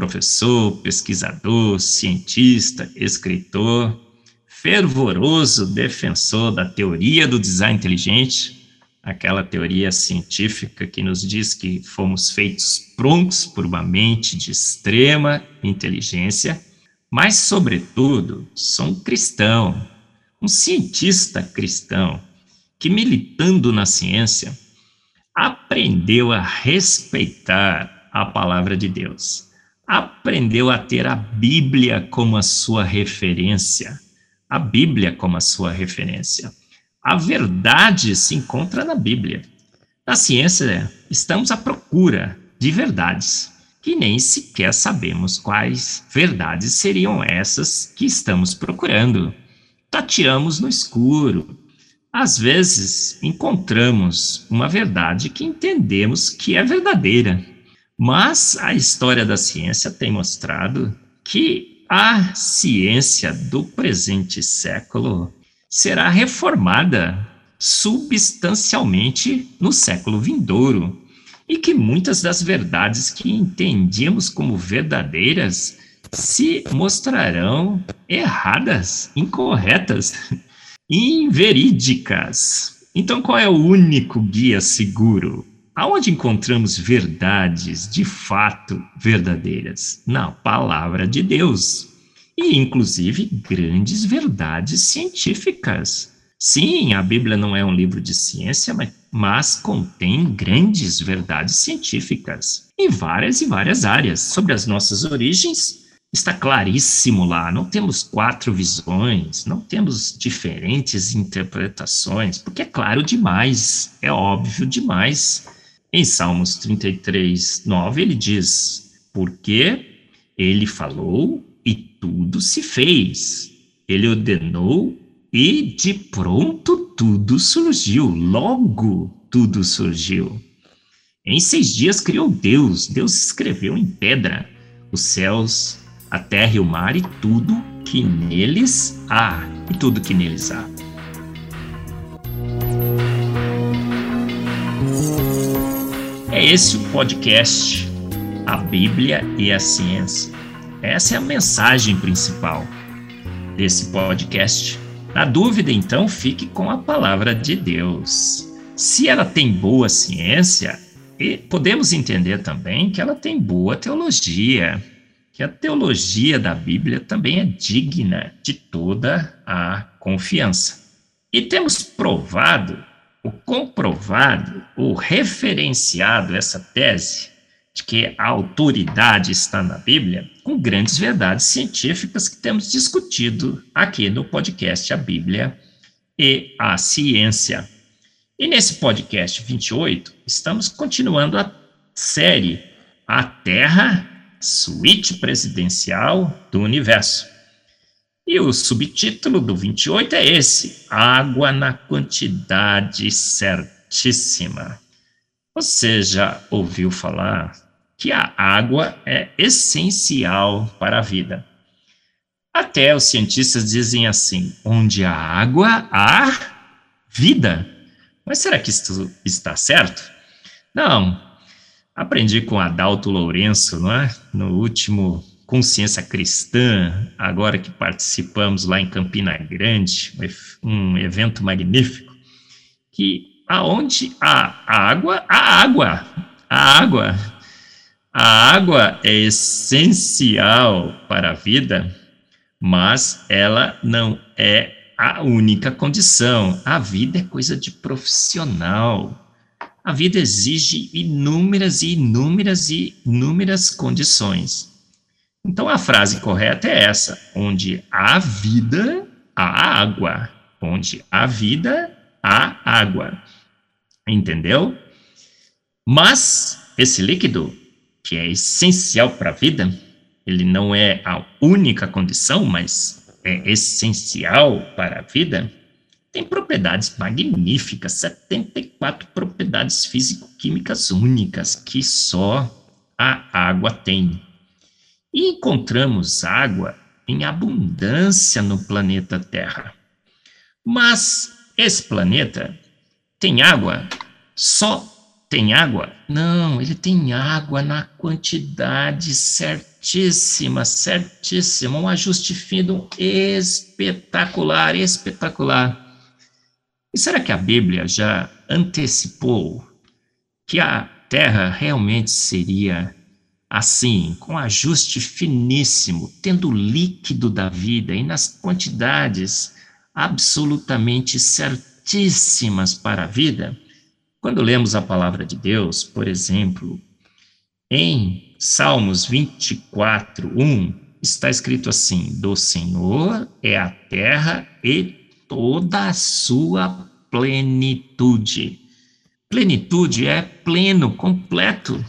professor, pesquisador, cientista, escritor fervoroso defensor da teoria do design inteligente, aquela teoria científica que nos diz que fomos feitos prontos por uma mente de extrema inteligência, mas, sobretudo, sou um cristão, um cientista cristão, que, militando na ciência, aprendeu a respeitar a palavra de Deus, aprendeu a ter a Bíblia como a sua referência a Bíblia como a sua referência. A verdade se encontra na Bíblia. Na ciência, estamos à procura de verdades, que nem sequer sabemos quais verdades seriam essas que estamos procurando. Tateamos no escuro. Às vezes, encontramos uma verdade que entendemos que é verdadeira, mas a história da ciência tem mostrado que a ciência do presente século será reformada substancialmente no século vindouro e que muitas das verdades que entendíamos como verdadeiras se mostrarão erradas, incorretas, inverídicas. Então, qual é o único guia seguro? Aonde encontramos verdades de fato verdadeiras? Na palavra de Deus. E, inclusive, grandes verdades científicas. Sim, a Bíblia não é um livro de ciência, mas, mas contém grandes verdades científicas em várias e várias áreas. Sobre as nossas origens, está claríssimo lá. Não temos quatro visões, não temos diferentes interpretações, porque é claro demais, é óbvio demais. Em Salmos 33, 9, ele diz: Porque ele falou e tudo se fez. Ele ordenou e de pronto tudo surgiu. Logo tudo surgiu. Em seis dias criou Deus. Deus escreveu em pedra os céus, a terra e o mar e tudo que neles há. E tudo que neles há. É esse o podcast, a Bíblia e a Ciência. Essa é a mensagem principal desse podcast. Na dúvida, então, fique com a palavra de Deus. Se ela tem boa ciência, podemos entender também que ela tem boa teologia, que a teologia da Bíblia também é digna de toda a confiança. E temos provado o comprovado, o referenciado essa tese de que a autoridade está na Bíblia, com grandes verdades científicas que temos discutido aqui no podcast A Bíblia e a Ciência. E nesse podcast 28, estamos continuando a série A Terra, Suíte Presidencial do Universo. E o subtítulo do 28 é esse: Água na quantidade certíssima. Você já ouviu falar que a água é essencial para a vida? Até os cientistas dizem assim: onde há água, há vida. Mas será que isso está certo? Não. Aprendi com Adalto Lourenço, não é? No último consciência cristã, agora que participamos lá em Campina Grande, um evento magnífico, que aonde há água, há água, a água, a água é essencial para a vida, mas ela não é a única condição. A vida é coisa de profissional. A vida exige inúmeras e inúmeras e inúmeras condições. Então a frase correta é essa: onde há vida, há água. Onde há vida, há água. Entendeu? Mas esse líquido, que é essencial para a vida, ele não é a única condição, mas é essencial para a vida, tem propriedades magníficas, 74 propriedades físico-químicas únicas que só a água tem. E encontramos água em abundância no planeta Terra. Mas esse planeta tem água? Só tem água? Não, ele tem água na quantidade certíssima, certíssima, um ajuste fino espetacular, espetacular. E será que a Bíblia já antecipou que a Terra realmente seria assim, com ajuste finíssimo, tendo o líquido da vida e nas quantidades absolutamente certíssimas para a vida? Quando lemos a palavra de Deus, por exemplo, em Salmos 24, 1, está escrito assim: Do Senhor é a terra e toda a sua plenitude. Plenitude é pleno, completo,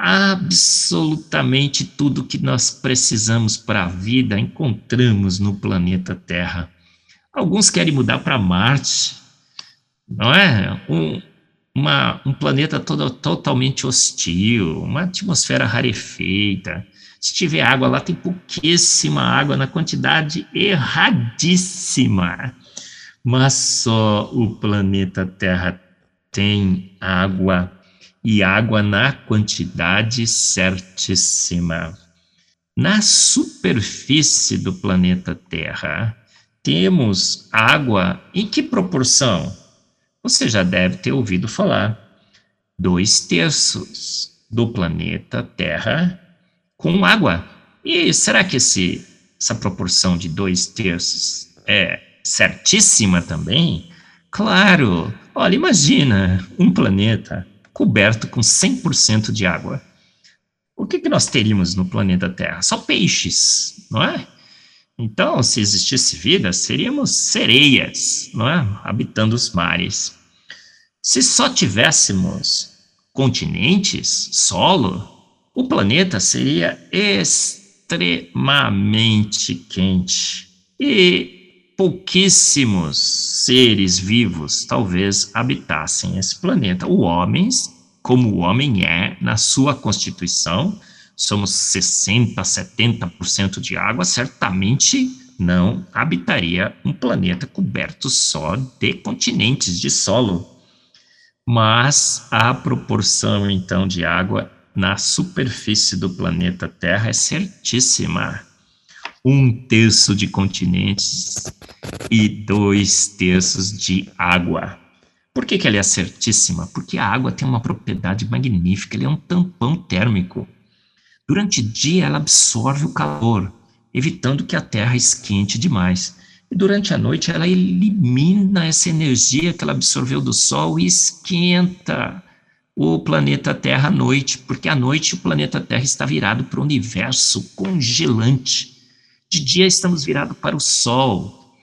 absolutamente tudo que nós precisamos para a vida encontramos no planeta Terra. Alguns querem mudar para Marte, não é? Um, uma, um planeta todo, totalmente hostil, uma atmosfera rarefeita. Se tiver água lá, tem pouquíssima água na quantidade erradíssima mas só o planeta Terra tem água e água na quantidade certíssima. Na superfície do planeta Terra, temos água em que proporção? Você já deve ter ouvido falar. Dois terços do planeta Terra com água. E será que esse, essa proporção de dois terços é certíssima também? Claro! Olha, imagina um planeta coberto com 100% de água. O que, que nós teríamos no planeta Terra? Só peixes, não é? Então, se existisse vida, seríamos sereias, não é? Habitando os mares. Se só tivéssemos continentes, solo, o planeta seria extremamente quente. E pouquíssimos seres vivos talvez habitassem esse planeta. O homem, como o homem é na sua constituição, somos 60, 70% de água, certamente não habitaria um planeta coberto só de continentes de solo. Mas a proporção então de água na superfície do planeta Terra é certíssima um terço de continentes e dois terços de água. Por que, que ela é certíssima? Porque a água tem uma propriedade magnífica, ela é um tampão térmico. Durante o dia, ela absorve o calor, evitando que a Terra esquente demais. E durante a noite, ela elimina essa energia que ela absorveu do Sol e esquenta o planeta Terra à noite, porque à noite o planeta Terra está virado para o universo congelante de dia estamos virados para o sol,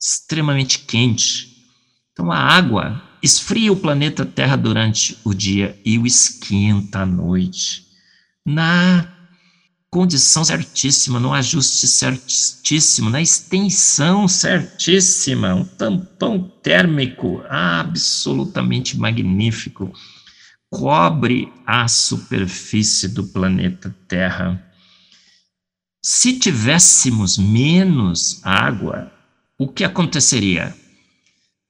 extremamente quente. Então a água esfria o planeta Terra durante o dia e o esquenta à noite. Na condição certíssima, no ajuste certíssimo, na extensão certíssima, um tampão térmico absolutamente magnífico cobre a superfície do planeta Terra. Se tivéssemos menos água, o que aconteceria?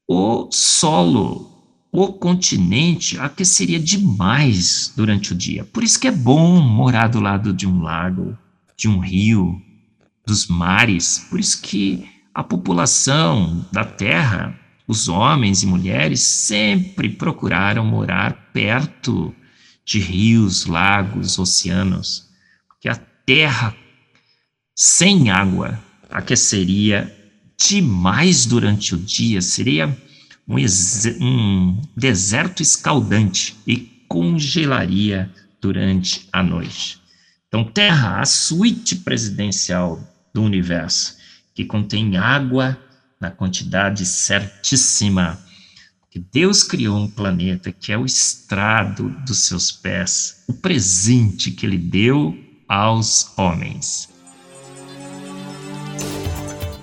O solo, o continente aqueceria demais durante o dia. Por isso que é bom morar do lado de um lago, de um rio, dos mares. Por isso que a população da Terra, os homens e mulheres, sempre procuraram morar perto de rios, lagos, oceanos, porque a Terra sem água aqueceria demais durante o dia, seria um, um deserto escaldante e congelaria durante a noite. Então, Terra, a suíte presidencial do universo, que contém água na quantidade certíssima. Que Deus criou um planeta que é o estrado dos seus pés, o presente que Ele deu aos homens.